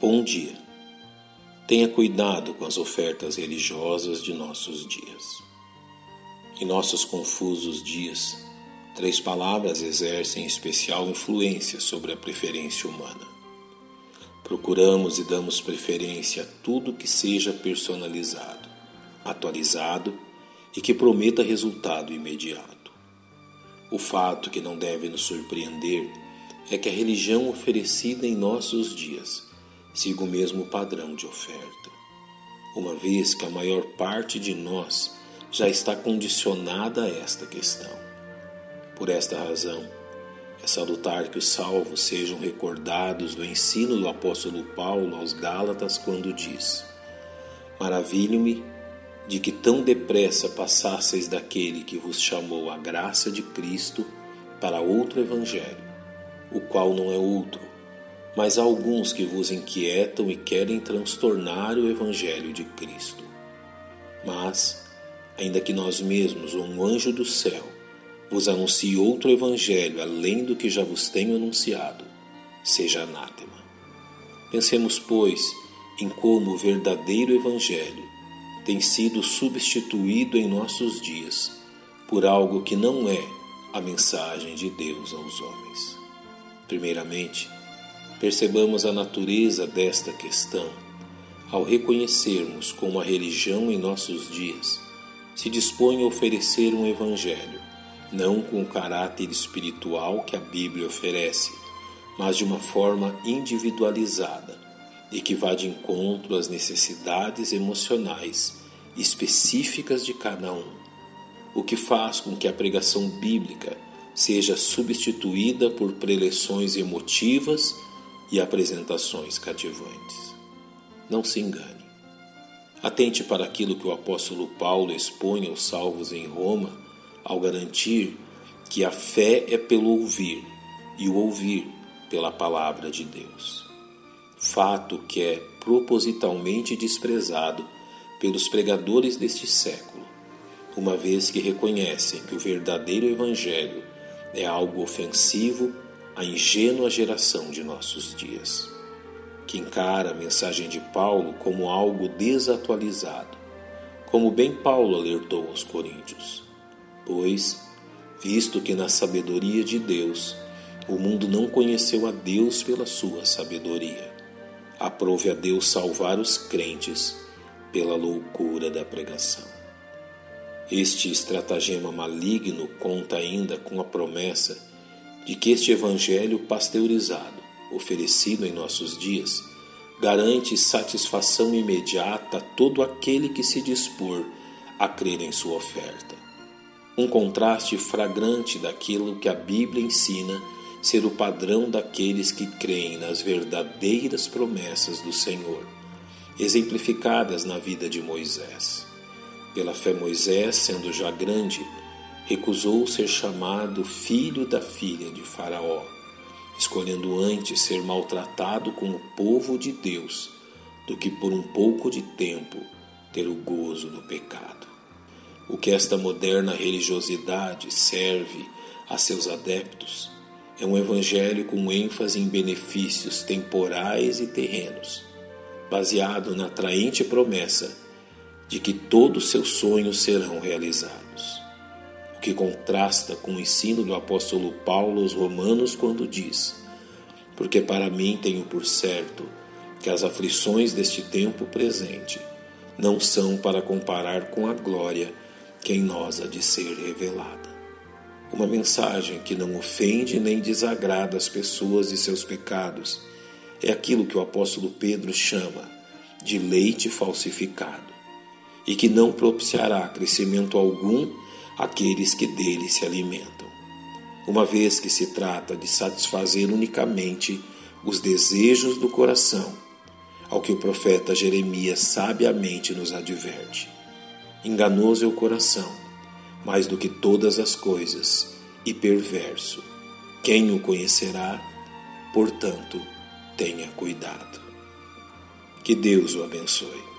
Bom dia. Tenha cuidado com as ofertas religiosas de nossos dias. Em nossos confusos dias, três palavras exercem especial influência sobre a preferência humana. Procuramos e damos preferência a tudo que seja personalizado, atualizado e que prometa resultado imediato. O fato que não deve nos surpreender é que a religião oferecida em nossos dias siga o mesmo padrão de oferta, uma vez que a maior parte de nós já está condicionada a esta questão. Por esta razão, é salutar que os salvos sejam recordados do ensino do apóstolo Paulo aos Gálatas quando diz: Maravilho-me de que tão depressa passasseis daquele que vos chamou a graça de Cristo para outro evangelho, o qual não é outro mas há alguns que vos inquietam e querem transtornar o Evangelho de Cristo. Mas, ainda que nós mesmos ou um anjo do céu vos anuncie outro Evangelho além do que já vos tenho anunciado, seja anátema. Pensemos, pois, em como o verdadeiro Evangelho tem sido substituído em nossos dias por algo que não é a mensagem de Deus aos homens. Primeiramente, percebamos a natureza desta questão. Ao reconhecermos como a religião em nossos dias se dispõe a oferecer um evangelho, não com o caráter espiritual que a Bíblia oferece, mas de uma forma individualizada e que vá de encontro às necessidades emocionais específicas de cada um, o que faz com que a pregação bíblica seja substituída por preleções emotivas e apresentações cativantes. Não se engane. Atente para aquilo que o apóstolo Paulo expõe aos salvos em Roma ao garantir que a fé é pelo ouvir e o ouvir pela palavra de Deus. Fato que é propositalmente desprezado pelos pregadores deste século, uma vez que reconhecem que o verdadeiro Evangelho é algo ofensivo a ingênua geração de nossos dias, que encara a mensagem de Paulo como algo desatualizado, como bem Paulo alertou aos Coríntios. Pois, visto que na sabedoria de Deus o mundo não conheceu a Deus pela sua sabedoria, aprove a Deus salvar os crentes pela loucura da pregação. Este estratagema maligno conta ainda com a promessa de que este Evangelho pasteurizado, oferecido em nossos dias, garante satisfação imediata a todo aquele que se dispor a crer em sua oferta. Um contraste fragrante daquilo que a Bíblia ensina ser o padrão daqueles que creem nas verdadeiras promessas do Senhor, exemplificadas na vida de Moisés. Pela fé, Moisés, sendo já grande, recusou ser chamado filho da filha de Faraó, escolhendo antes ser maltratado com o povo de Deus do que por um pouco de tempo ter o gozo do pecado. O que esta moderna religiosidade serve a seus adeptos é um evangelho com ênfase em benefícios temporais e terrenos, baseado na atraente promessa de que todos seus sonhos serão realizados que contrasta com o ensino do apóstolo Paulo aos Romanos quando diz: Porque para mim tenho por certo que as aflições deste tempo presente não são para comparar com a glória que em nós há de ser revelada. Uma mensagem que não ofende nem desagrada as pessoas e seus pecados é aquilo que o apóstolo Pedro chama de leite falsificado e que não propiciará crescimento algum aqueles que dele se alimentam, uma vez que se trata de satisfazer unicamente os desejos do coração, ao que o profeta Jeremias sabiamente nos adverte. Enganoso é o coração, mais do que todas as coisas, e perverso. Quem o conhecerá? Portanto, tenha cuidado. Que Deus o abençoe.